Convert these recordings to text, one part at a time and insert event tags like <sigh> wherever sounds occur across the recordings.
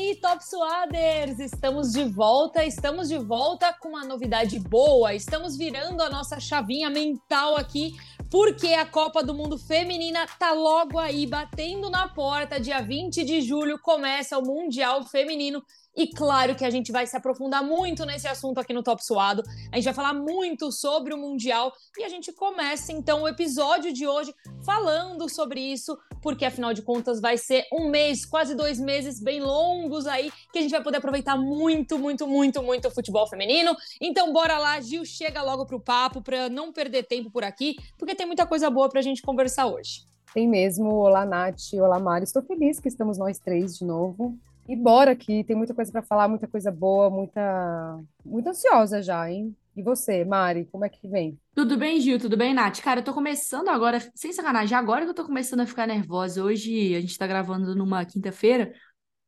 aí, Top Suaders! Estamos de volta, estamos de volta com uma novidade boa. Estamos virando a nossa chavinha mental aqui, porque a Copa do Mundo Feminina tá logo aí, batendo na porta. Dia 20 de julho começa o Mundial Feminino e claro que a gente vai se aprofundar muito nesse assunto aqui no Top Suado. A gente vai falar muito sobre o Mundial e a gente começa então o episódio de hoje falando sobre isso, porque afinal de contas vai ser um mês, quase dois meses bem longos aí, que a gente vai poder aproveitar muito, muito, muito, muito o futebol feminino. Então bora lá, Gil, chega logo pro papo para não perder tempo por aqui, porque tem muita coisa boa pra gente conversar hoje. Tem mesmo. Olá, Nath. Olá, Mari. Estou feliz que estamos nós três de novo. E bora que tem muita coisa para falar, muita coisa boa, muita muito ansiosa já, hein? E você, Mari, como é que vem? Tudo bem, Gil? Tudo bem, Nath? Cara, eu tô começando agora, sem sacanagem, agora que eu tô começando a ficar nervosa. Hoje a gente tá gravando numa quinta-feira,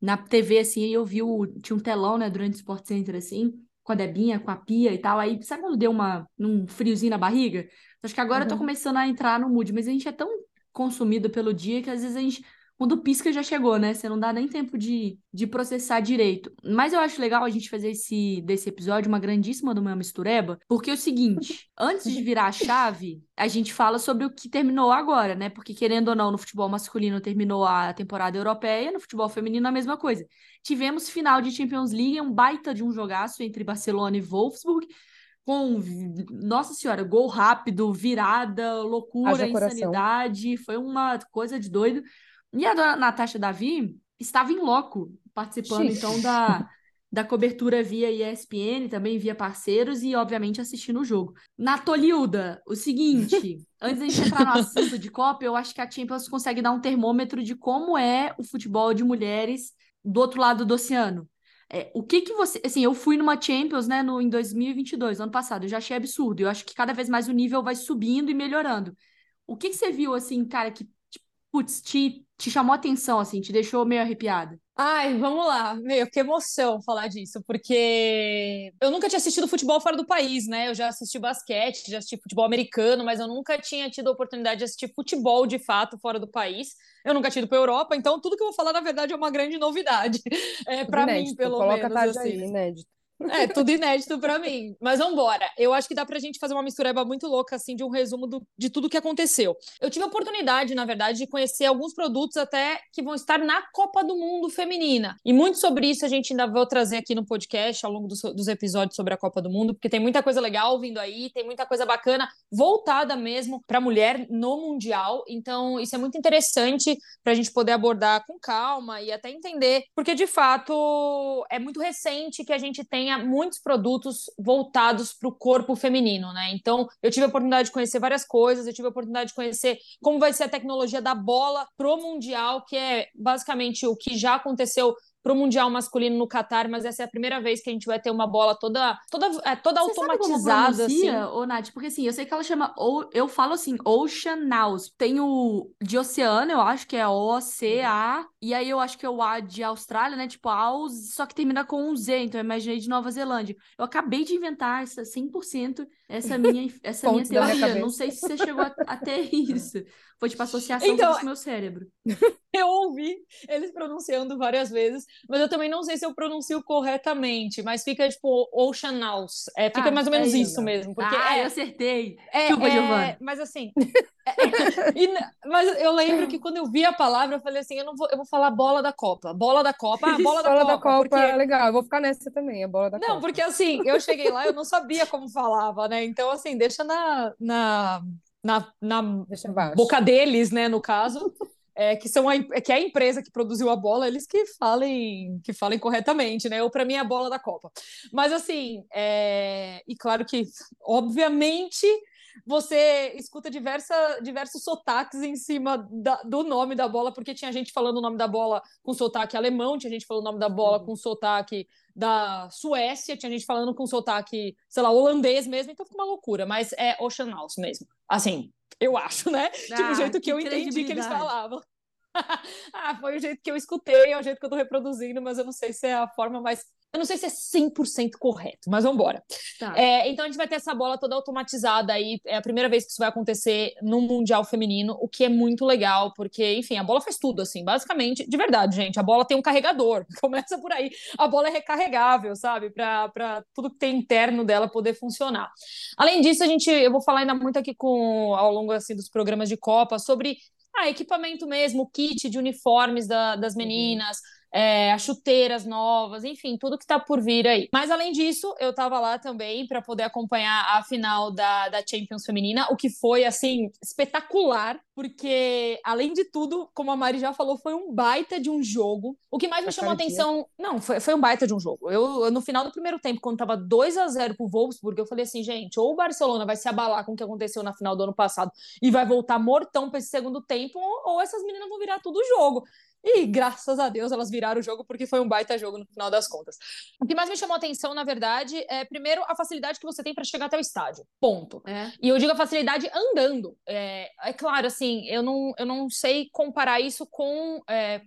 na TV, assim, eu vi o. Tinha um telão, né, durante o Sport Center, assim, com a Debinha, com a Pia e tal. Aí, sabe quando deu uma, um friozinho na barriga? Acho que agora uhum. eu tô começando a entrar no mood, mas a gente é tão consumido pelo dia que às vezes a gente quando pisca já chegou, né? Você não dá nem tempo de, de processar direito. Mas eu acho legal a gente fazer esse, desse episódio uma grandíssima do meu mistureba, porque é o seguinte, antes de virar a chave, a gente fala sobre o que terminou agora, né? Porque querendo ou não, no futebol masculino terminou a temporada europeia, no futebol feminino a mesma coisa. Tivemos final de Champions League, um baita de um jogaço entre Barcelona e Wolfsburg, com, nossa senhora, gol rápido, virada, loucura, insanidade, foi uma coisa de doido. E a dona Natasha Davi estava em loco, participando Xiii. então da, da cobertura via ESPN, também via parceiros e, obviamente, assistindo o jogo. Natoliuda, o seguinte, <laughs> antes da gente entrar no assunto de Copa, eu acho que a Champions consegue dar um termômetro de como é o futebol de mulheres do outro lado do oceano. É, o que que você... Assim, eu fui numa Champions, né, no, em 2022, ano passado, eu já achei absurdo. Eu acho que cada vez mais o nível vai subindo e melhorando. O que que você viu, assim, cara, que, putz, te te chamou atenção, assim, te deixou meio arrepiada? Ai, vamos lá. Meu, que emoção falar disso, porque eu nunca tinha assistido futebol fora do país, né? Eu já assisti basquete, já assisti futebol americano, mas eu nunca tinha tido a oportunidade de assistir futebol de fato fora do país. Eu nunca tinha ido para Europa, então tudo que eu vou falar, na verdade, é uma grande novidade. <laughs> É, para mim, pelo Coloca menos. Assim. Aí, inédito. É, tudo inédito para mim. Mas vamos embora. Eu acho que dá pra gente fazer uma mistureba muito louca, assim, de um resumo do, de tudo que aconteceu. Eu tive a oportunidade, na verdade, de conhecer alguns produtos até que vão estar na Copa do Mundo Feminina. E muito sobre isso a gente ainda vai trazer aqui no podcast ao longo dos, dos episódios sobre a Copa do Mundo, porque tem muita coisa legal vindo aí, tem muita coisa bacana voltada mesmo para mulher no Mundial. Então, isso é muito interessante para a gente poder abordar com calma e até entender, porque de fato é muito recente que a gente tenha tenha muitos produtos voltados para o corpo feminino, né? Então, eu tive a oportunidade de conhecer várias coisas, eu tive a oportunidade de conhecer como vai ser a tecnologia da bola pro Mundial, que é basicamente o que já aconteceu para o Mundial masculino no Catar, mas essa é a primeira vez que a gente vai ter uma bola toda toda, é, toda Você automatizada. Sabe como assim. ô, Nath? Porque assim, eu sei que ela chama, ou eu falo assim, Oceanaus. Tem o de oceano, eu acho que é O-C-A, e aí eu acho que é o A de Austrália, né? Tipo, Aus, só que termina com um Z, então eu imaginei de Nova Zelândia. Eu acabei de inventar essa 100% essa minha, essa minha teoria. Minha Não sei se você chegou a, a ter <laughs> isso. Foi tipo associação então, com o meu cérebro. <laughs> eu ouvi eles pronunciando várias vezes, mas eu também não sei se eu pronuncio corretamente, mas fica tipo Oceanaus. É, fica ah, mais ou menos é isso, mesmo. Porque ah, é, eu acertei. É, é, mas assim. <laughs> É, e, mas eu lembro que quando eu vi a palavra, eu falei assim: eu não vou, eu vou falar bola da Copa. Bola da Copa, ah, bola da bola Copa. da Copa porque... é legal, eu vou ficar nessa também, a bola da não, Copa. Não, porque assim, eu cheguei lá, eu não sabia como falava, né? Então, assim, deixa na, na, na, na boca deles, né, no caso <laughs> é, que são a, que é a empresa que produziu a bola, eles que falem que falem corretamente, né? Ou para mim é a bola da Copa. Mas assim, é, e claro que, obviamente, você escuta diversa, diversos sotaques em cima da, do nome da bola, porque tinha gente falando o nome da bola com sotaque alemão, tinha gente falando o nome da bola uhum. com sotaque da Suécia, tinha gente falando com sotaque, sei lá, holandês mesmo, então fica uma loucura, mas é Ocean House mesmo. Assim, eu acho, né? Ah, tipo, o jeito que, que eu entendi que eles falavam. <laughs> ah, foi o jeito que eu escutei, é o jeito que eu tô reproduzindo, mas eu não sei se é a forma mais Eu não sei se é 100% correto, mas vamos embora. Tá. É, então a gente vai ter essa bola toda automatizada aí. É a primeira vez que isso vai acontecer no Mundial Feminino, o que é muito legal, porque, enfim, a bola faz tudo, assim, basicamente, de verdade, gente. A bola tem um carregador, <laughs> começa por aí. A bola é recarregável, sabe? Para tudo que tem interno dela poder funcionar. Além disso, a gente, eu vou falar ainda muito aqui com ao longo assim, dos programas de Copa sobre ah, equipamento mesmo, kit de uniformes da, das uhum. meninas. Uhum é, as chuteiras novas, enfim, tudo que está por vir aí. Mas além disso, eu estava lá também para poder acompanhar a final da, da Champions Feminina, o que foi assim espetacular, porque além de tudo, como a Mari já falou, foi um baita de um jogo. O que mais me chamou a atenção, não, foi, foi um baita de um jogo. Eu, no final do primeiro tempo, quando estava 2 a 0 pro Wolfsburg, eu falei assim, gente, ou o Barcelona vai se abalar com o que aconteceu na final do ano passado e vai voltar mortão para esse segundo tempo, ou, ou essas meninas vão virar tudo jogo. E graças a Deus elas viraram o jogo porque foi um baita jogo no final das contas. O que mais me chamou a atenção, na verdade, é primeiro a facilidade que você tem para chegar até o estádio. Ponto. É. E eu digo a facilidade andando. É, é, claro, assim, eu não, eu não sei comparar isso com, é,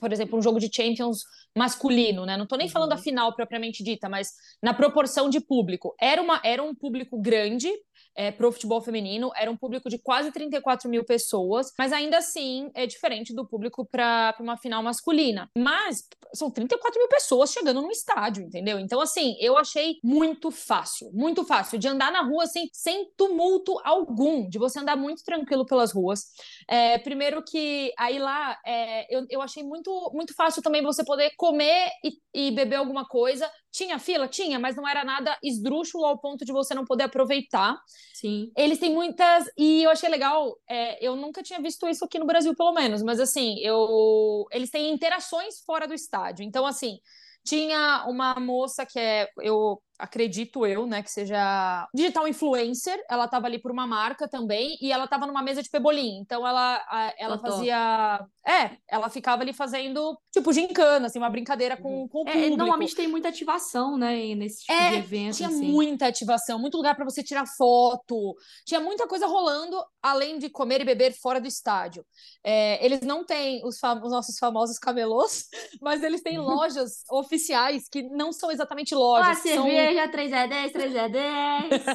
por exemplo, um jogo de Champions masculino, né? Não tô nem uhum. falando da final propriamente dita, mas na proporção de público. Era, uma, era um público grande, é, para o futebol feminino. Era um público de quase 34 mil pessoas, mas ainda assim é diferente do público para uma final masculina. Mas são 34 mil pessoas chegando no estádio, entendeu? Então, assim, eu achei muito fácil, muito fácil de andar na rua assim, sem tumulto algum, de você andar muito tranquilo pelas ruas. É, primeiro que aí lá é, eu, eu achei muito, muito fácil também você poder comer e, e beber alguma coisa. Tinha fila? Tinha, mas não era nada esdrúxulo ao ponto de você não poder aproveitar. Sim. Eles têm muitas. E eu achei legal, é, eu nunca tinha visto isso aqui no Brasil, pelo menos, mas assim, eu eles têm interações fora do estádio. Então, assim, tinha uma moça que é. Eu acredito eu, né, que seja digital influencer. Ela estava ali por uma marca também e ela estava numa mesa de pebolim. Então ela ela fazia, é, ela ficava ali fazendo tipo gincana, assim, uma brincadeira com, uhum. com o é, público. Normalmente tem muita ativação, né, nesse tipo é, de evento. Tinha assim. muita ativação, muito lugar para você tirar foto. Tinha muita coisa rolando além de comer e beber fora do estádio. É, eles não têm os, os, nossos famosos camelôs, <laughs> mas eles têm lojas oficiais que não são exatamente lojas. Ah, são cerveja, 3 é 10, 3 é 10.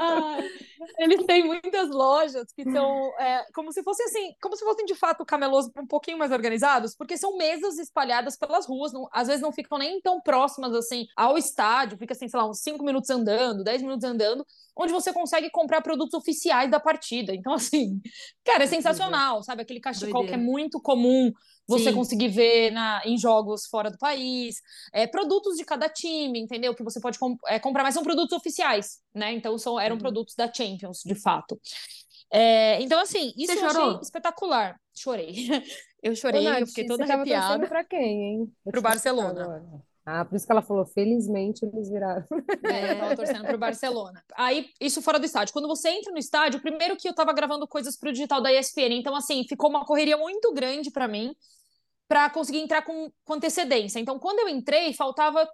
ah, <laughs> eles têm muitas lojas que são é, como se fossem assim, como se fossem de fato camelôs um pouquinho mais organizados, porque são mesas espalhadas pelas ruas, não, às vezes não ficam nem tão próximas assim ao estádio, fica assim, sei lá, uns 5 minutos andando, 10 minutos andando, onde você consegue comprar produtos oficiais da partida. Então, assim, cara, é sensacional, sabe? Aquele cachecol Doideira. que é muito comum você Sim. conseguir ver na, em jogos fora do país, é, produtos de cada time, entendeu? Que você pode comp é, comprar, mas são produtos oficiais, né? Então são, eram uhum. produtos da Champions, de fato. É, então, assim, isso você eu chorou? achei espetacular. Chorei. <laughs> Eu chorei, Ô, Nath, eu fiquei toda você arrepiada. Pra quem, hein? Pro Barcelona. Ah, por isso que ela falou, felizmente eles viraram. É, eu tava torcendo pro Barcelona. Aí, isso fora do estádio. Quando você entra no estádio, primeiro que eu tava gravando coisas pro digital da ESPN, então, assim, ficou uma correria muito grande para mim para conseguir entrar com, com antecedência. Então, quando eu entrei, faltava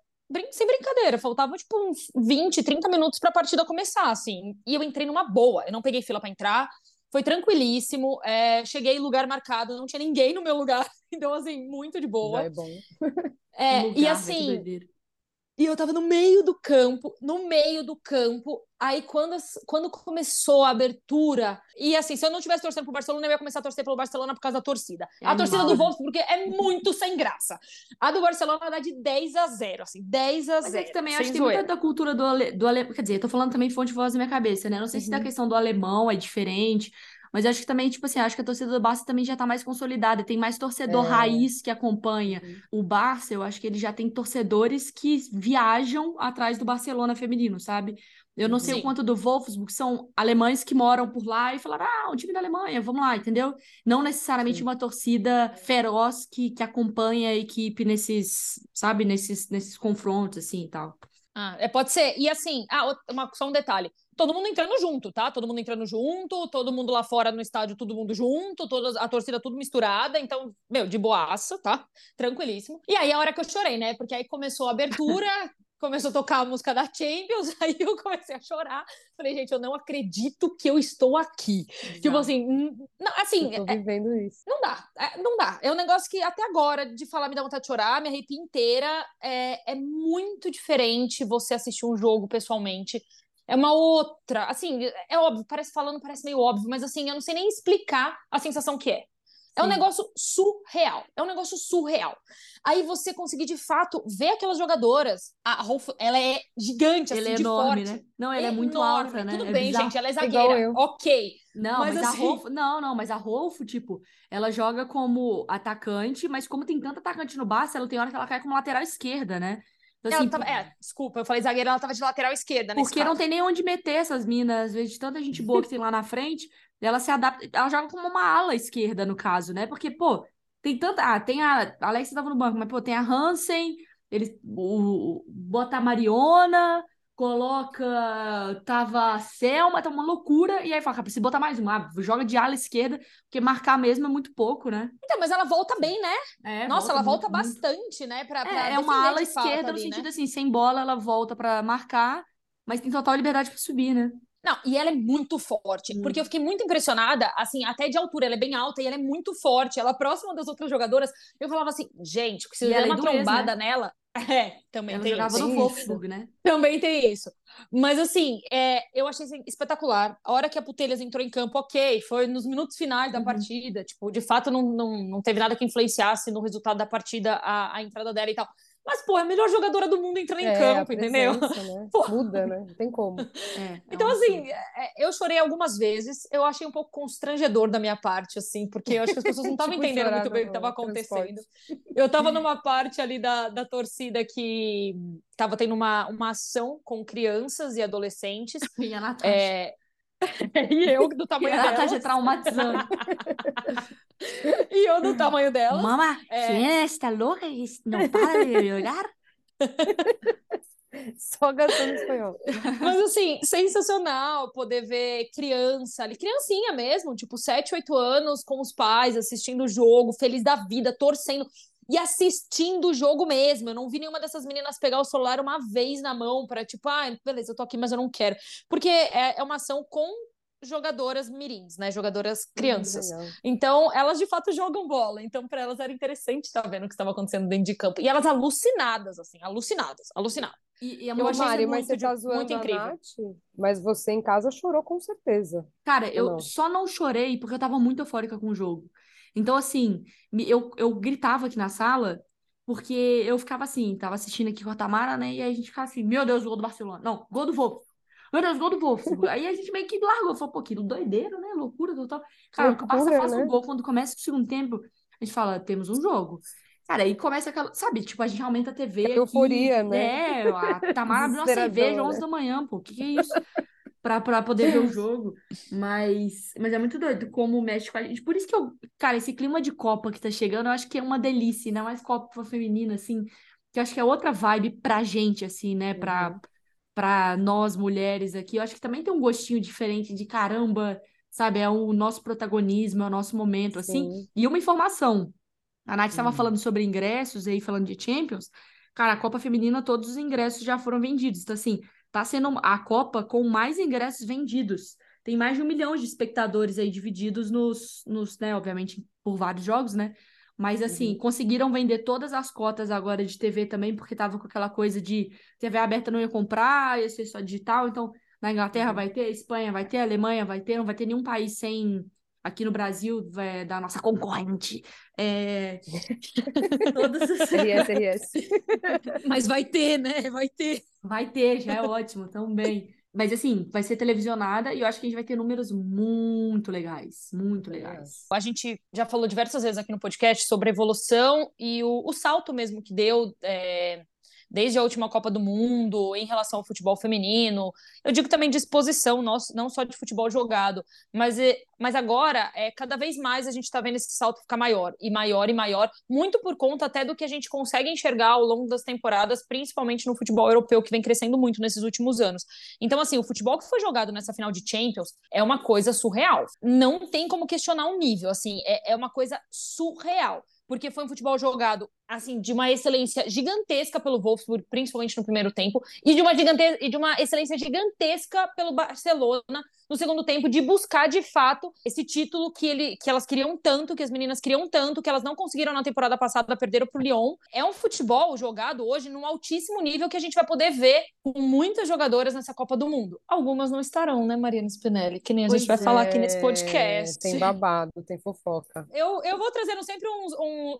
sem brincadeira, faltava tipo uns 20, 30 minutos para a partida começar, assim. E eu entrei numa boa, eu não peguei fila para entrar, foi tranquilíssimo. É, cheguei em lugar marcado, não tinha ninguém no meu lugar, <laughs> então, assim, muito de boa. Já é bom. É, <laughs> lugar, e assim, e eu tava no meio do campo, no meio do campo. Aí quando, quando começou a abertura, e assim, se eu não tivesse torcendo pro Barcelona, eu ia começar a torcer pelo Barcelona por causa da torcida. É a torcida mal. do Wolfsburg, porque é muito sem graça. A do Barcelona dá de 10 a 0, assim, 10 a 0. Mas é que também acho que tem muita da cultura do, ale, do alemão. Quer dizer, eu tô falando também fonte de voz na minha cabeça, né? Não sei uhum. se da questão do alemão é diferente. Mas eu acho que também, tipo assim, acho que a torcida do Barça também já tá mais consolidada, tem mais torcedor é. raiz que acompanha. Uhum. O Barça, eu acho que ele já tem torcedores que viajam atrás do Barcelona feminino, sabe? Eu não sei Sim. o quanto do Wolfsburg são alemães que moram por lá e falaram, ah, um time da Alemanha, vamos lá, entendeu? Não necessariamente Sim. uma torcida feroz que, que acompanha a equipe nesses, sabe, nesses, nesses confrontos, assim, e tal. Ah, é, pode ser. E assim, ah, uma, só um detalhe todo mundo entrando junto, tá? Todo mundo entrando junto, todo mundo lá fora no estádio, todo mundo junto, toda a torcida tudo misturada, então, meu, de boaça, tá? Tranquilíssimo. E aí a hora que eu chorei, né? Porque aí começou a abertura, <laughs> começou a tocar a música da Champions, <laughs> aí eu comecei a chorar. Falei, gente, eu não acredito que eu estou aqui. Exato. Tipo assim, não, assim. Eu tô é, vivendo é, isso. Não dá, é, não dá. É um negócio que até agora, de falar, me dá vontade de chorar, me arrepia inteira. É, é muito diferente você assistir um jogo pessoalmente. É uma outra. Assim, é óbvio, parece falando, parece meio óbvio, mas assim, eu não sei nem explicar a sensação que é. É um negócio surreal. É um negócio surreal. Aí você conseguir de fato ver aquelas jogadoras. A Rolf, ela é gigante, ela assim, é de enorme, forte. né? Não, ela é, é muito enorme. alta, né? Tudo é bem, bizarro. gente, ela é zagueira. Ok. Não, mas, mas assim... a Rolf, não, não, mas a Rolf, tipo, ela joga como atacante, mas como tem tanto atacante no Barça, ela tem hora que ela cai como lateral esquerda, né? Então, assim, tava, é, desculpa, eu falei zagueira, ela tava de lateral esquerda, Porque não tem nem onde meter essas minas, às vezes, de tanta gente boa que tem lá na frente, ela se adapta, ela joga como uma ala esquerda, no caso, né? Porque, pô, tem tanta. Ah, tem a. A Alexa tava no banco, mas, pô, tem a Hansen, ele o, bota a Mariona, coloca. Tava a Selma, tá uma loucura, e aí fala, precisa botar mais uma. Joga de ala esquerda, porque marcar mesmo é muito pouco, né? Então, mas ela volta bem, né? É, Nossa, volta ela volta muito, bastante, muito. né? Pra, pra é, é uma ala esquerda ali, no sentido né? assim, sem bola, ela volta para marcar, mas tem total liberdade para subir, né? Não, e ela é muito forte, porque eu fiquei muito impressionada, assim, até de altura, ela é bem alta e ela é muito forte, ela é próxima das outras jogadoras. Eu falava assim, gente, se der uma é trombada né? nela. <laughs> É, também ela tem jogava isso. no Wolfsburg, né? Também tem isso. Mas assim, é, eu achei assim, espetacular. A hora que a Putelhas entrou em campo, ok, foi nos minutos finais da uhum. partida. Tipo, de fato, não, não, não teve nada que influenciasse no resultado da partida a, a entrada dela e tal. Mas, pô, é a melhor jogadora do mundo entrando é, em campo, entendeu? Né? <laughs> Muda, né? Não tem como. É, é então, assim, é, eu chorei algumas vezes. Eu achei um pouco constrangedor da minha parte, assim, porque eu acho que as pessoas não <laughs> estavam tipo, entendendo muito bem o que estava acontecendo. Eu estava <laughs> numa parte ali da, da torcida que estava tendo uma, uma ação com crianças e adolescentes. E a Natasha. É, <laughs> e eu do tamanho dela. Ela tá traumatizando. <laughs> e eu do tamanho dela. Mama, é... ¿quién está louca e não para de olhar? <laughs> Só gastando espanhol. Mas assim, sensacional poder ver criança ali, criancinha mesmo, tipo 7, 8 anos, com os pais, assistindo o jogo, feliz da vida, torcendo e assistindo o jogo mesmo. Eu não vi nenhuma dessas meninas pegar o celular uma vez na mão para tipo, ah, beleza, eu tô aqui, mas eu não quero. Porque é, é uma ação com jogadoras mirins, né? Jogadoras hum, crianças. Hum, então, elas de fato jogam bola. Então, para elas era interessante estar vendo o que estava acontecendo dentro de campo. E elas alucinadas, assim, alucinadas, alucinadas. E, e a eu achei Mari, mas você tá zoando muito incrível. Nath, mas você em casa chorou com certeza. Cara, eu não? só não chorei porque eu tava muito eufórica com o jogo. Então, assim, eu, eu gritava aqui na sala, porque eu ficava assim, tava assistindo aqui com a Tamara, né? E aí a gente ficava assim, meu Deus, gol do Barcelona. Não, gol do Wolf. Meu Deus, gol do Wolf. <laughs> aí a gente meio que largou, falou, pô, que doideira, né? Loucura total. Cara, o Barça faz um né? gol, quando começa o segundo tempo, a gente fala, temos um jogo. Cara, aí começa aquela, sabe, tipo, a gente aumenta a TV. É euforia, né? É, a Tamara abriu uma cerveja às 11 da manhã, pô, o que, que é isso? Pra poder ver o jogo. Mas, mas é muito doido como a gente. Por isso que eu, cara, esse clima de Copa que tá chegando, eu acho que é uma delícia, ainda mais Copa feminina, assim, que eu acho que é outra vibe pra gente, assim, né? Pra, uhum. pra nós mulheres aqui. Eu acho que também tem um gostinho diferente de caramba, sabe? É o nosso protagonismo, é o nosso momento, assim. Sim. E uma informação. A Nath estava uhum. falando sobre ingressos aí, falando de Champions. Cara, a Copa Feminina, todos os ingressos já foram vendidos. Então, assim, Tá sendo a Copa com mais ingressos vendidos. Tem mais de um milhão de espectadores aí divididos nos, nos né, obviamente, por vários jogos, né? Mas assim, uhum. conseguiram vender todas as cotas agora de TV também, porque tava com aquela coisa de TV aberta não ia comprar, ia ser só digital. Então, na Inglaterra uhum. vai ter, Espanha vai ter, Alemanha vai ter, não vai ter nenhum país sem aqui no Brasil é, da nossa concorrente. É... Todos os... RS, RS. Mas vai ter, né? Vai ter. Vai ter, já é ótimo, também. Mas assim, vai ser televisionada e eu acho que a gente vai ter números muito legais, muito legais. A gente já falou diversas vezes aqui no podcast sobre a evolução e o, o salto mesmo que deu é, desde a última Copa do Mundo em relação ao futebol feminino. Eu digo também disposição, não só de futebol jogado, mas é, mas agora, é, cada vez mais a gente está vendo esse salto ficar maior, e maior, e maior, muito por conta até do que a gente consegue enxergar ao longo das temporadas, principalmente no futebol europeu, que vem crescendo muito nesses últimos anos. Então, assim, o futebol que foi jogado nessa final de Champions é uma coisa surreal. Não tem como questionar o nível, assim, é, é uma coisa surreal porque foi um futebol jogado assim de uma excelência gigantesca pelo Wolfsburg, principalmente no primeiro tempo, e de uma gigante... e de uma excelência gigantesca pelo Barcelona no segundo tempo de buscar de fato esse título que ele que elas queriam tanto, que as meninas queriam tanto, que elas não conseguiram na temporada passada, perderam pro Lyon. É um futebol jogado hoje num altíssimo nível que a gente vai poder ver com muitas jogadoras nessa Copa do Mundo. Algumas não estarão, né, Mariana Spinelli, que nem a Pois gente vai falar aqui é, nesse podcast. tem babado, tem fofoca. Eu, eu vou trazendo sempre uns,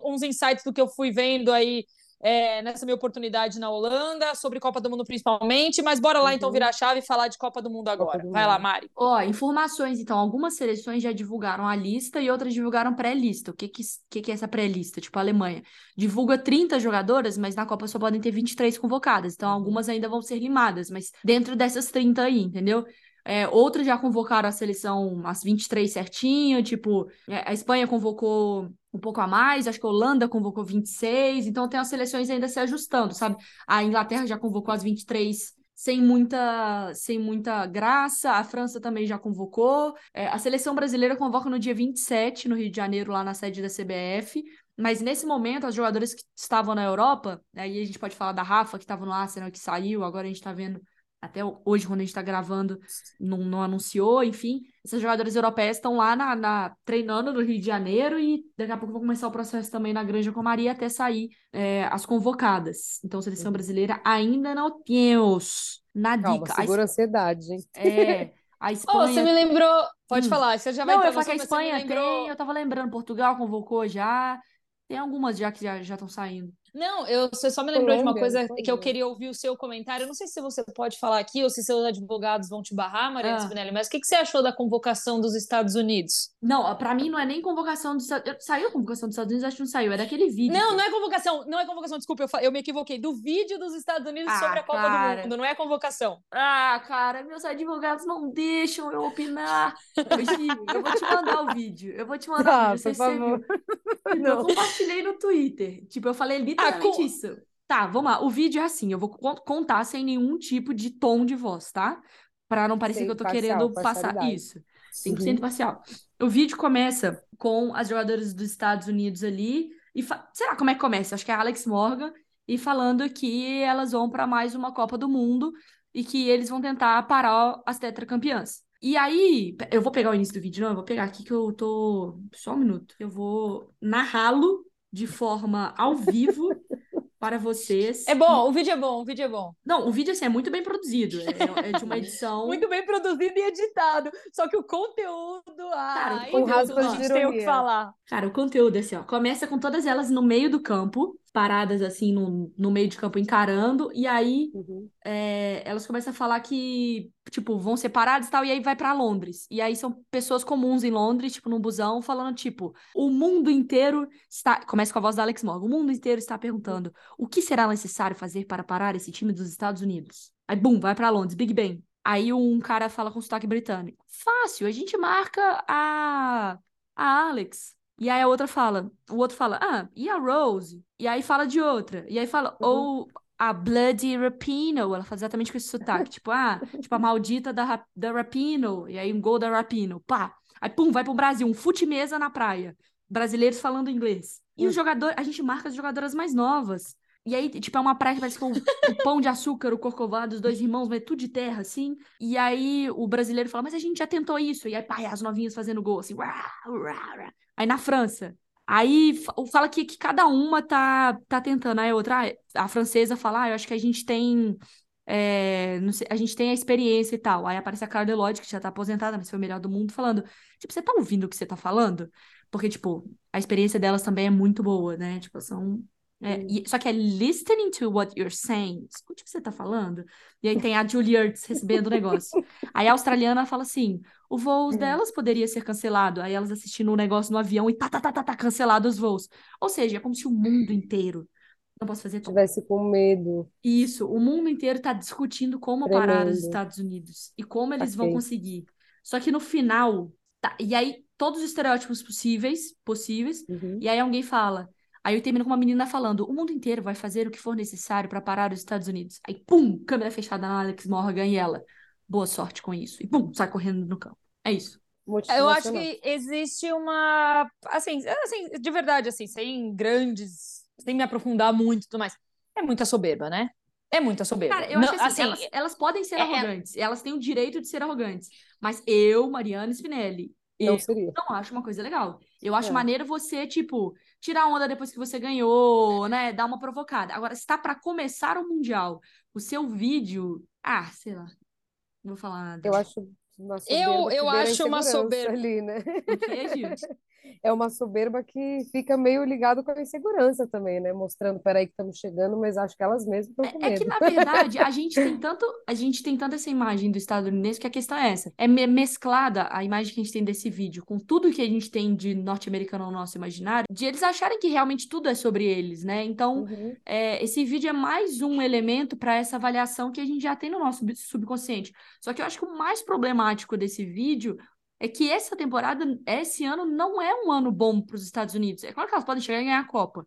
uns insights do que eu fui vendo aí é, nessa minha oportunidade na Holanda, sobre Copa do Mundo principalmente, mas bora lá então Uhum. virar a chave e falar de Copa do Mundo agora. do Vai lá, Mundo. Mari. Ó, informações, então. Algumas seleções já divulgaram a lista e outras divulgaram pré-lista. O que que, que que é essa pré-lista? Tipo, a Alemanha divulga 30 jogadoras, mas na Copa só podem ter 23 convocadas. Então, Uhum. algumas ainda vão ser limadas, mas dentro dessas 30 aí, entendeu? É, outras já convocaram a seleção as 23 certinho, tipo, é, a Espanha convocou um pouco a mais, acho que a Holanda convocou 26, então tem as seleções ainda se ajustando, sabe? A Inglaterra já convocou as 23 sem muita, sem muita graça. A França também já convocou. É, a seleção brasileira convoca no dia 27, no Rio de Janeiro, lá na sede da CBF. Mas nesse momento, as jogadoras que estavam na Europa, aí a gente pode falar da Rafa, que estava no Arsenal, que saiu, agora a gente está vendo, até hoje, quando a gente está gravando, não, não anunciou, enfim. Essas jogadoras europeias estão lá na, na- treinando no Rio de Janeiro e daqui a pouco vão começar o processo também na Granja Comaria até sair é, as convocadas. Então, seleção Uhum. brasileira ainda não temos. Na Calma, dica. Segura a ansiedade, hein? é, a <laughs> Oh, Espanha. você me lembrou. Pode Hum. falar, você já vai Não, eu falar que a Espanha lembrou- tem, eu tava lembrando, Portugal convocou já. Tem algumas já que já estão saindo. Não, eu, você só me lembrou de uma coisa que eu queria ouvir o seu comentário. Eu não sei se você pode falar aqui ou se seus advogados vão te barrar, Mariana Ah. Spinelli, mas o que, que você achou da convocação dos Estados Unidos? Não, pra mim não é nem convocação dos Estados Unidos. Saiu a convocação dos Estados Unidos? Acho que não saiu. É daquele vídeo. Não, não é convocação, não é convocação, desculpa, eu, eu me equivoquei. Do vídeo dos Estados Unidos Ah, sobre a Copa cara. do Mundo, não é convocação. Ah, cara, meus advogados não deixam eu opinar. Eu vou te mandar o vídeo. Eu vou te mandar o Tá, vídeo. Não sei por você favor. viu. <laughs> Eu compartilhei no Twitter. Tipo, eu falei literalmente com- isso. Tá, vamos lá. O vídeo é assim, eu vou con- contar sem nenhum tipo de tom de voz, tá? Pra não parecer Sem que eu tô parcial, querendo passar isso. 100% Uhum. parcial. O vídeo começa com as jogadoras dos Estados Unidos ali e fa... sei lá como é que começa, acho que é a Alex Morgan e falando que elas vão pra mais uma Copa do Mundo e que eles vão tentar parar as tetracampeãs. E aí, eu vou pegar o início do vídeo, não, eu vou pegar aqui que eu tô. Só um minuto. Eu vou narrá-lo de forma ao vivo para vocês. É bom, o vídeo é bom, o vídeo é bom. Não, o vídeo assim, é muito bem produzido. É, é de uma <laughs> edição. Muito bem produzido e editado. Só que o conteúdo. Cara, ai, com Deus, a gente tem o que falar. Cara, o conteúdo é assim, ó. Começa com todas elas no meio do campo, paradas assim no, no meio de campo encarando, e aí Uhum. é, elas começam a falar que, tipo, vão separadas e tal, e aí vai pra Londres. E aí são pessoas comuns em Londres, tipo, num busão, falando, tipo, o mundo inteiro está. Começa com a voz da Alex Morgan. O mundo inteiro está perguntando o que será necessário fazer para parar esse time dos Estados Unidos. Aí, bum, vai pra Londres, Big Ben. Aí um cara fala com sotaque britânico. Fácil, a gente marca a, a Alex. E aí a outra fala, o outro fala, ah, e a Rose? E aí fala de outra. E aí fala, Uhum. ou a Bloody Rapino. Ela faz exatamente com esse sotaque. tipo, ah, tipo a maldita da, da Rapino. E aí um gol da Rapino. Pá. Aí, pum, vai pro Brasil. Um fute-mesa na praia. Brasileiros falando inglês. E o Hum. jogador, a gente marca as jogadoras mais novas. E aí, tipo, é uma praia que parece que o, o pão de açúcar, o corcovado, os dois irmãos, mas tudo de terra, assim. E aí o brasileiro fala, mas a gente já tentou isso. E aí, pai, as novinhas fazendo gol, assim. Uá, uá, uá. Aí na França. Aí fa- fala que, que cada uma tá, tá tentando. Aí outra, a francesa fala, ah, eu acho que a gente tem. é, sei, a gente tem a experiência e tal. Aí aparece a Carla Delotti, que já tá aposentada, mas foi o melhor do mundo, falando: Tipo, você tá ouvindo o que você tá falando? Porque, tipo, a experiência delas também é muito boa, né? Tipo, são. É, Hum. e- só que é listening to what you're saying. Escute o que você tá falando. E aí tem a Julie Ertz recebendo o negócio. Aí a australiana fala assim: o voo Hum. delas poderia ser cancelado. Aí elas assistindo o negócio no avião e tá, tá, tá, tá, tá, cancelado os voos. Ou seja, é como se o mundo inteiro. Não posso fazer tudo. Tivesse com medo. Isso, o mundo inteiro está discutindo como parar os Tremendo. Estados Unidos e como eles vão Ok. conseguir. Só que no final, Tá, e aí, todos os estereótipos possíveis, possíveis, Uhum. e aí alguém fala. Aí eu termino com uma menina falando: o mundo inteiro vai fazer o que for necessário para parar os Estados Unidos. Aí, pum, câmera fechada na Alex Morgan e ela. Boa sorte com isso. E pum, sai correndo no campo. É isso. Eu acho que existe uma. Assim, assim, de verdade, assim, sem grandes. Sem me aprofundar muito e tudo mais. É muita soberba, né? É muita soberba. Cara, eu Não, acho que assim, elas, elas podem ser é- arrogantes, elas têm o direito de ser arrogantes. Mas eu, Mariana Spinelli, Não eu seria. não acho uma coisa legal. Eu acho É. maneiro você, tipo, tirar onda depois que você ganhou, né? Dar uma provocada. Agora, se tá pra começar o Mundial, o seu vídeo. Ah, sei lá. Não vou falar nada. Eu acho uma soberba Eu- eu acho uma soberba. ali, né? O quê, Gil? É uma soberba que fica meio ligado com a insegurança também, né? Mostrando, peraí que estamos chegando, mas acho que elas mesmas estão com É que, medo. na verdade, a gente tem tanto, a gente tem tanta essa imagem do estadunidense que a questão é essa. É me- mesclada a imagem que a gente tem desse vídeo com tudo que a gente tem de norte-americano no nosso imaginário, de eles acharem que realmente tudo é sobre eles, né? Então, Uhum. é, esse vídeo é mais um elemento para essa avaliação que a gente já tem no nosso sub- subconsciente. Só que eu acho que o mais problemático desse vídeo é que essa temporada, esse ano, não é um ano bom para os Estados Unidos. É claro que elas podem chegar e ganhar a Copa,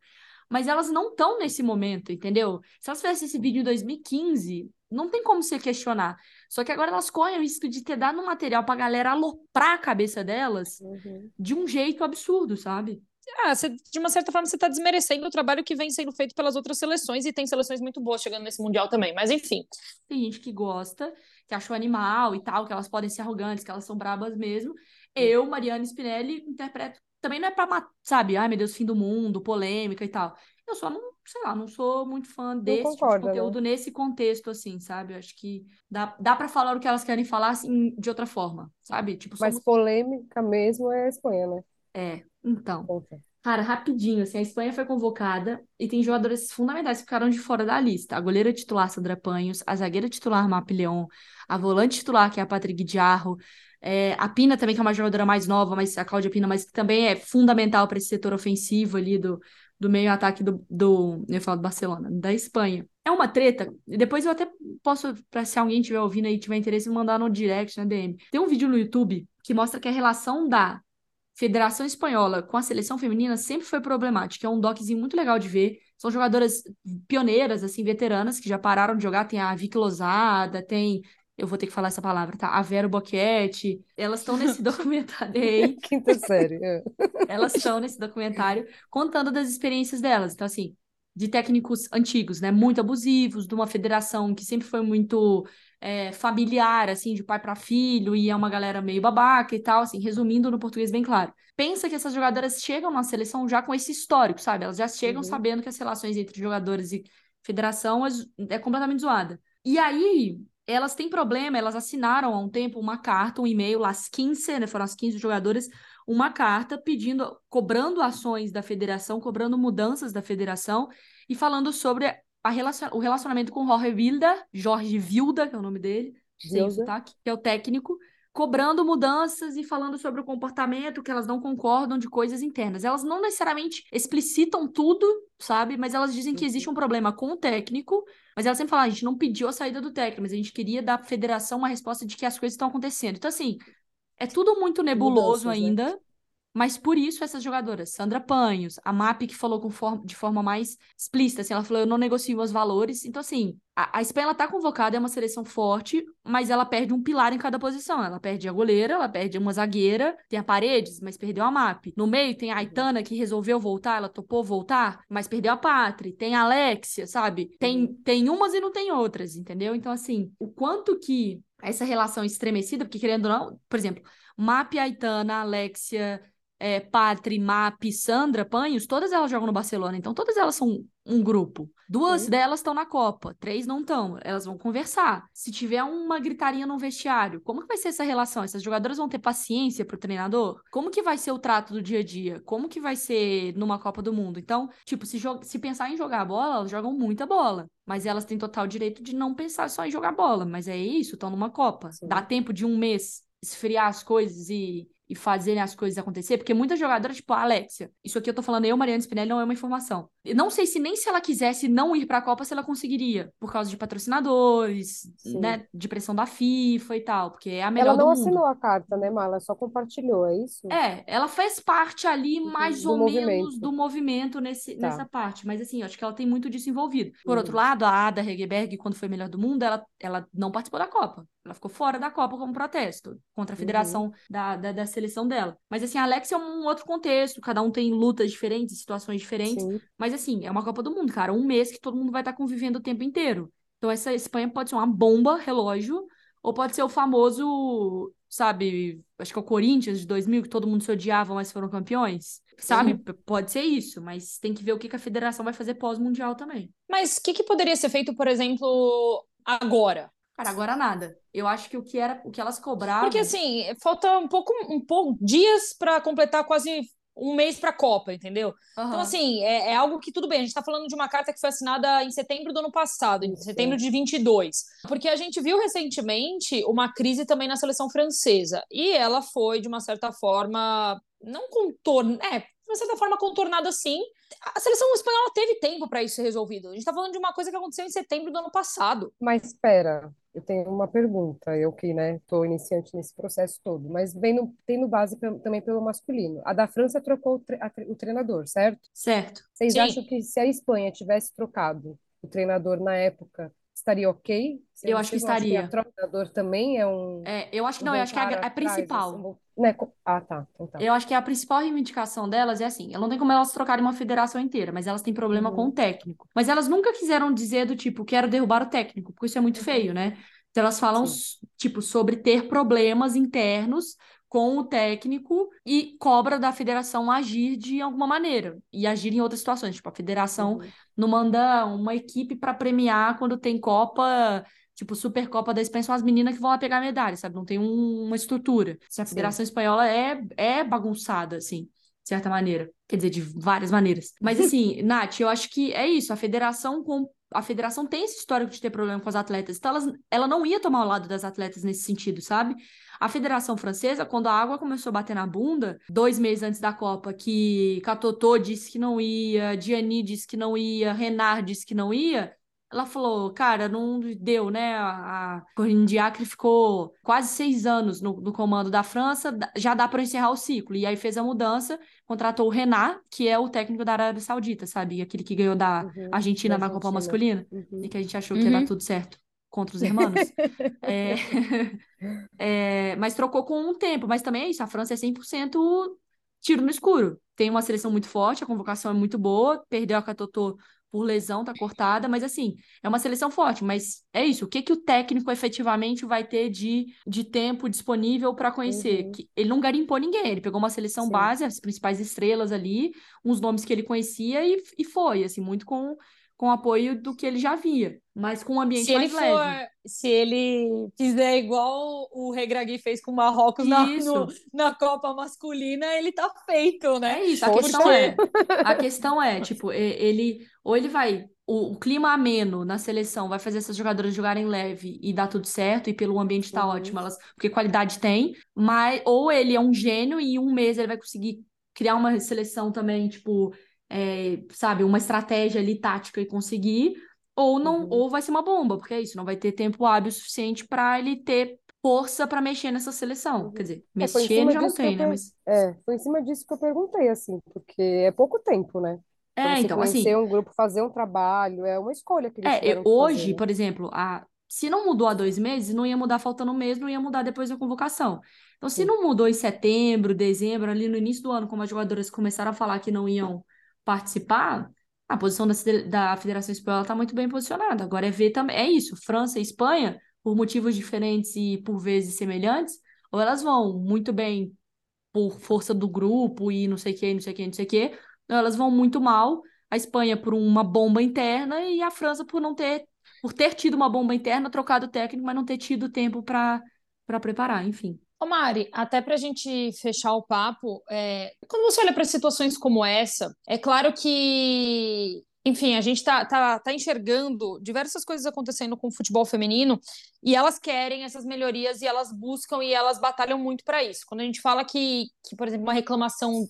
mas elas não estão nesse momento, entendeu? Se elas fizessem esse vídeo em 2015, não tem como se questionar. Só que agora elas correm o risco de ter dado um material pra galera aloprar a cabeça delas Uhum. de um jeito absurdo, sabe? Ah, você- de uma certa forma, você está desmerecendo o trabalho que vem sendo feito pelas outras seleções, e tem seleções muito boas chegando nesse Mundial também. Mas enfim, Tem gente que gosta, que achou animal e tal, que elas podem ser arrogantes, que elas são brabas mesmo. Eu, Mariana Spinelli, interpreto. Também não é pra matar, sabe? Ai, meu Deus, fim do mundo, polêmica e tal. Eu só não, sei lá, não sou muito fã desse tipo de né? conteúdo nesse contexto, assim, sabe? Eu acho que dá, dá pra falar o que elas querem falar, assim, de outra forma, sabe? Tipo, Mas somos... polêmica mesmo é a Espanha, né? É, então. Conta. Cara, rapidinho, assim, a Espanha foi convocada e tem jogadores fundamentais que ficaram de fora da lista. A goleira titular, Sandra Panhos, a zagueira titular, Mapi Leon, a volante titular, que é a Patrick Diarro, é, a Pina também, que é uma jogadora mais nova, mas a Cláudia Pina, mas que também é fundamental para esse setor ofensivo ali do, do meio-ataque do, do, eu falar do Barcelona, da Espanha. É uma treta, depois eu até posso, pra, se alguém estiver ouvindo aí, tiver interesse, mandar no direct, na DM. Tem um vídeo no YouTube que mostra que a relação da Federação Espanhola com a seleção feminina sempre foi problemática. É um doczinho muito legal de ver. São jogadoras pioneiras, assim, veteranas, que já pararam de jogar. Tem a Vicky Lozada, tem. Eu vou ter que falar essa palavra, tá? A Vera Boquete. Elas estão nesse <laughs> documentário aí. <laughs> Quinta série. é. <laughs> Elas estão nesse documentário contando das experiências delas. Então, assim, de técnicos antigos, né? Muito abusivos, de uma federação que sempre foi muito é, familiar, assim, de pai para filho, e é uma galera meio babaca e tal, assim, resumindo no português bem claro. Pensa que essas jogadoras chegam na seleção já com esse histórico, sabe? Elas já chegam Uhum. sabendo que as relações entre jogadores e federação é, completamente zoada. E aí, elas têm problema, elas assinaram há um tempo uma carta, um e-mail, as 15, né, foram as 15 jogadoras, uma carta pedindo, cobrando ações da federação, cobrando mudanças da federação e falando sobre relacion, o relacionamento com Jorge Vilda, Jorge Vilda, que é o nome dele, sem sotaque, que é o técnico, cobrando mudanças e falando sobre o comportamento, que elas não concordam de coisas internas. Elas não necessariamente explicitam tudo, sabe? Mas elas dizem que existe um problema com o técnico, mas elas sempre falam, "Ah, a gente não pediu a saída do técnico, mas a gente queria dar à federação uma resposta de que as coisas estão acontecendo. Então, assim, é tudo muito nebuloso Mudanças, né? Mas por isso essas jogadoras, Sandra Panhos, a MAP que falou forma, de forma mais explícita, assim, ela falou, eu não negocio meus valores. Então, assim, a, a Espanha, ela tá convocada, é uma seleção forte, mas ela perde um pilar em cada posição. Ela perde a goleira, ela perde uma zagueira, tem a Paredes, mas perdeu a MAP. No meio tem a Aitana, que resolveu voltar, ela topou voltar, mas perdeu a Patri. Tem a Alexia, sabe? Tem, tem umas e não tem outras, entendeu? Então, assim, o quanto que essa relação estremecida, porque querendo ou não, por exemplo, MAP, Aitana, Alexia, é, Patri, Map, Sandra, Panhos, todas elas jogam no Barcelona, então todas elas são um grupo. Duas Sim. delas estão na Copa, três não estão. Elas vão conversar. Se tiver uma gritaria no vestiário, como que vai ser essa relação? Essas jogadoras vão ter paciência pro treinador? Como que vai ser o trato do dia a dia? Como que vai ser numa Copa do Mundo? Então, tipo, se, se pensar em jogar bola, elas jogam muita bola. Mas elas têm total direito de não pensar só em jogar bola. Mas é isso, estão numa Copa. Sim. Dá tempo de um mês esfriar as coisas e e fazerem as coisas acontecer, porque muitas jogadoras, tipo a Alexia, isso aqui eu tô falando eu, Mariana Spinelli, não é uma informação. Eu não sei se nem se ela quisesse não ir pra Copa, se ela conseguiria, por causa de patrocinadores, Sim. né, de pressão da FIFA e tal, porque é a melhor Ela não assinou a carta, né, Mar? Ela só compartilhou, é isso? É, ela fez parte ali mais do ou movimento. menos do movimento nesse, Tá. nessa parte, mas assim, eu acho que ela tem muito disso envolvido. Por Uhum. outro lado, a Ada Hegerberg, quando foi melhor do mundo, ela, ela não participou da Copa. Ela ficou fora da Copa como protesto contra a Uhum. federação da, da, da seleção dela. Mas assim, a Alex é um outro contexto, cada um tem lutas diferentes, situações diferentes. Sim. Mas assim, é uma Copa do Mundo, cara. Um mês que todo mundo vai estar convivendo o tempo inteiro. Então essa Espanha pode ser uma bomba, relógio, ou pode ser o famoso, sabe, acho que é o Corinthians de 2000, que todo mundo se odiava, mas foram campeões. Sabe? Pode ser isso, mas tem que ver o que que a federação vai fazer pós-mundial também. Mas o que, que poderia ser feito, por exemplo, agora? Cara, agora nada. Eu acho que o que era, o que elas cobravam. Porque assim, falta um pouco, um pouco dias para completar quase um mês para a Copa, entendeu? Então, Aham. assim, é, é algo que tudo bem. A gente está falando de uma carta que foi assinada em setembro do ano passado, em setembro de 22. Porque a gente viu recentemente uma crise também na seleção francesa. E ela foi, de uma certa forma, não contornada. É, de uma certa forma contornada sim. A seleção espanhola teve tempo para isso ser resolvido. A gente está falando de uma coisa que aconteceu em setembro do ano passado. Mas espera, eu tenho uma pergunta, eu que, né, tô iniciante nesse processo todo, mas vem no, tem no base também pelo masculino. A da França trocou o, tre- o treinador, certo? Certo. Vocês Sim. acham que se a Espanha tivesse trocado o treinador na época, estaria ok? Vocês- Eu acho que estaria. a troca do treinador também é um, É, eu acho que não, eu acho que é a, a atrás, principal. assim, né? Ah, tá, então tá. Eu acho que a principal reivindicação delas é assim, ela não tem como elas trocarem uma federação inteira, mas elas têm problema com o Uhum. técnico. Mas elas nunca quiseram dizer do tipo, quero derrubar o técnico, porque isso é muito feio, né? Então elas falam, Sim. tipo, sobre ter problemas internos com o técnico e cobra da federação agir de alguma maneira e agir em outras situações. Tipo, a federação Uhum. Não manda uma equipe para premiar quando tem Copa, tipo Supercopa da Espanha, são as meninas que vão lá pegar medalha, sabe? Não tem um- uma estrutura. Se a Sim. Federação Espanhola é, é bagunçada, assim, de certa maneira. Quer dizer, de várias maneiras. Mas assim, <laughs> Nath, eu acho que é isso. A federação com. A federação tem esse histórico de ter problema com as atletas. Então, elas, ela não ia tomar o lado das atletas nesse sentido, sabe? A Federação Francesa, quando a água começou a bater na bunda, dois meses antes da Copa, que Catotô disse que não ia, Diani disse que não ia, Renard disse que não ia, ela falou, cara, não deu, né? A, Corinne Diacre ficou quase seis anos no, no comando da França, já dá para encerrar o ciclo. E aí fez a mudança, contratou o Renard, que é o técnico da Arábia Saudita, sabe? Aquele que ganhou da Uhum, Argentina da na Copa. Masculina, Uhum. e que a gente achou que ia dar Uhum. tudo certo contra os irmãos. É, <laughs> é, mas trocou com um tempo. Mas também é isso, a França é 100% tiro no escuro. Tem uma seleção muito forte, a convocação é muito boa, perdeu a Catotô por lesão, tá cortada, mas assim, é uma seleção forte, mas é isso, o que que o técnico efetivamente vai ter de, de tempo disponível para conhecer? Uhum. Que ele não garimpou ninguém, ele pegou uma seleção Sim. base, as principais estrelas ali, uns nomes que ele conhecia e, e foi, assim, muito com, com apoio do que ele já via, mas com um ambiente Se ele mais for, leve. se ele fizer igual o Regragui fez com o Marrocos na, no- na Copa masculina, ele tá feito, né? É isso, a questão é, <laughs> a questão é, tipo, ele, ou ele vai, o, o clima ameno na seleção vai fazer essas jogadoras jogarem leve e dar tudo certo, e pelo ambiente tá Uhum. ótimo, elas, porque qualidade tem, mas, ou ele é um gênio e em um mês ele vai conseguir criar uma seleção também, tipo, é, sabe, uma estratégia ali tática e conseguir, ou não, Uhum. ou vai ser uma bomba, porque é isso, não vai ter tempo hábil suficiente para ele ter força para mexer nessa seleção. Uhum. Quer dizer, É, mexer cima já não tem, né? per- Mas É, foi em cima disso que eu perguntei, assim, porque é pouco tempo, né? É, você então, assim, conhecer um grupo, fazer um trabalho, é uma escolha que eles É, hoje, fazer, né? por exemplo, a, se não mudou há dois meses, não ia mudar faltando um mês, não ia mudar depois da convocação. Então, se Sim. não mudou em setembro, dezembro, ali no início do ano, como as jogadoras começaram a falar que não iam participar, a posição da, da Federação Espanhola está muito bem posicionada. Agora é ver também, é isso, França e Espanha, por motivos diferentes e por vezes semelhantes, ou elas vão muito bem por força do grupo e não sei o que, não sei o que, não sei o que, ou elas vão muito mal, a Espanha por uma bomba interna e a França por não ter, por ter tido uma bomba interna, trocado o técnico, mas não ter tido tempo para preparar, enfim. Ô Mari, até para a gente fechar o papo, é, quando você olha para situações como essa, é claro que enfim, a gente tá, tá, tá enxergando diversas coisas acontecendo com o futebol feminino e elas querem essas melhorias e elas buscam e elas batalham muito para isso. Quando a gente fala que, que, por exemplo, uma reclamação,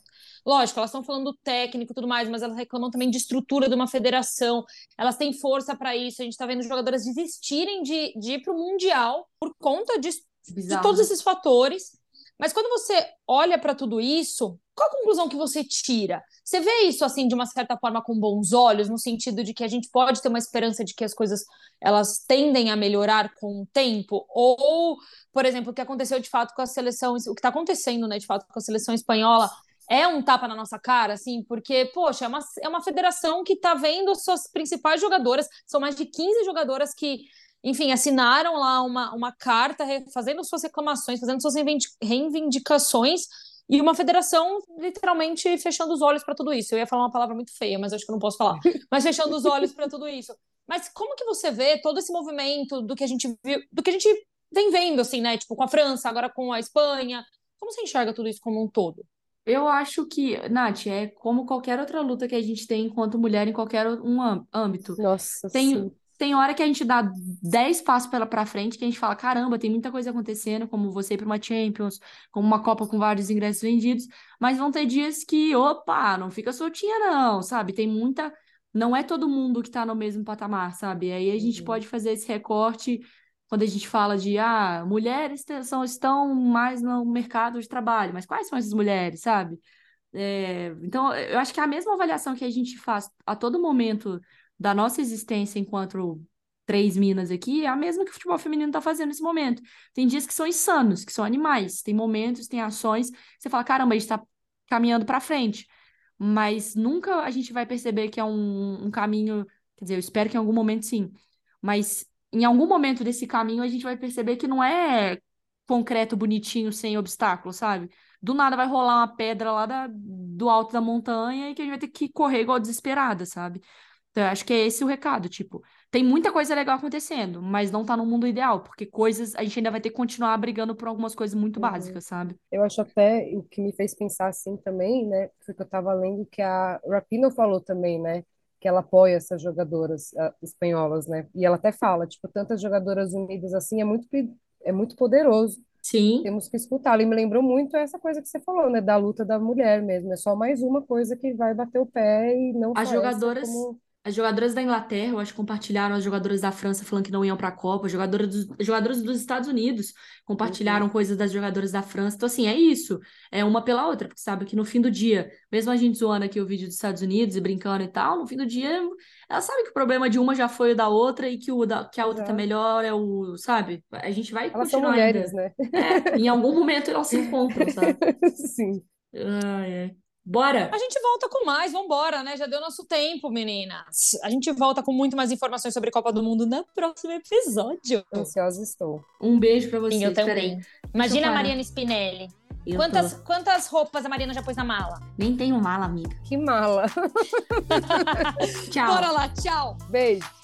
lógico, elas estão falando do técnico e tudo mais, mas elas reclamam também de estrutura de uma federação, elas têm força para isso. A gente está vendo jogadoras desistirem de, de ir para o Mundial por conta de, de todos esses fatores. Mas quando você olha para tudo isso, qual a conclusão que você tira? Você vê isso assim de uma certa forma com bons olhos, no sentido de que a gente pode ter uma esperança de que as coisas elas tendem a melhorar com o tempo? Ou, por exemplo, o que aconteceu de fato com a seleção, o que está acontecendo, né, de fato, com a seleção espanhola, é um tapa na nossa cara, assim, porque, poxa, é uma, é uma federação que está vendo suas principais jogadoras, são mais de 15 jogadoras que enfim, assinaram lá uma, uma carta fazendo suas reclamações, fazendo suas reivindicações, e uma federação literalmente fechando os olhos para tudo isso. Eu ia falar uma palavra muito feia, mas acho que eu não posso falar. <laughs> Mas fechando os olhos para tudo isso. Mas como que você vê todo esse movimento do que a gente viu, do que a gente vem vendo, assim, né? Tipo, com a França, agora com a Espanha. Como você enxerga tudo isso como um todo? Eu acho que, Nath, é como qualquer outra luta que a gente tem enquanto mulher em qualquer um âmbito. Nossa, tem, sim tem hora que a gente dá 10 passos pela para frente, que a gente fala, caramba, tem muita coisa acontecendo, como você ir para uma Champions, como uma Copa com vários ingressos vendidos, mas vão ter dias que, opa, não fica soltinha não, sabe? Tem muita, não é todo mundo que está no mesmo patamar, sabe? Aí a gente uhum. pode fazer esse recorte quando a gente fala de, ah, mulheres são, estão mais no mercado de trabalho, mas quais são essas mulheres, sabe? É, então, eu acho que é a mesma avaliação que a gente faz a todo momento da nossa existência enquanto três minas aqui é a mesma que o futebol feminino está fazendo nesse momento. Tem dias que são insanos, que são animais, tem momentos, tem ações, você fala, caramba, a gente está caminhando para frente. Mas nunca a gente vai perceber que é um, um caminho, quer dizer, eu espero que em algum momento sim, mas em algum momento desse caminho a gente vai perceber que não é concreto, bonitinho, sem obstáculos, sabe? Do nada vai rolar uma pedra lá da, do alto da montanha e que a gente vai ter que correr igual desesperada, sabe? Então, eu acho que é esse o recado, tipo, tem muita coisa legal acontecendo, mas não tá no mundo ideal, porque coisas, a gente ainda vai ter que continuar brigando por algumas coisas muito uhum. básicas, sabe? Eu acho até, o que me fez pensar assim também, né, foi que eu tava lendo que a Rapino falou também, né, que ela apoia essas jogadoras uh, espanholas, né, e ela até fala, tipo, tantas jogadoras unidas assim é muito, é muito poderoso. Sim. Temos que escutá-la. E me lembrou muito essa coisa que você falou, né? Da luta da mulher mesmo. É só mais uma coisa que vai bater o pé e não As jogadoras, como... As jogadoras da Inglaterra, eu acho, compartilharam, as jogadoras da França falando que não iam para a Copa, as jogadoras dos, jogadoras dos Estados Unidos compartilharam uhum. coisas das jogadoras da França. Então, assim, é isso. É uma pela outra, porque sabe que no fim do dia, mesmo a gente zoando aqui o vídeo dos Estados Unidos e brincando e tal, no fim do dia, ela sabe que o problema de uma já foi o da outra e que, o da, que a outra tá melhor, é o, sabe? A gente vai elas continuar são mulheres, ainda. né? É, em algum momento elas se encontram, sabe? <laughs> Sim. Ah, é. Bora! A gente volta com mais, vambora, né? Já deu nosso tempo, meninas. A gente volta com muito mais informações sobre Copa do Mundo no próximo episódio. Ansiosa estou. Um beijo pra vocês. Sim, eu também. Imagina a Mariana Spinelli. quantas, quantas roupas a Mariana já pôs na mala? Nem tenho mala, amiga. Que mala. <laughs> <laughs> tchau. Bora lá, tchau. Beijo.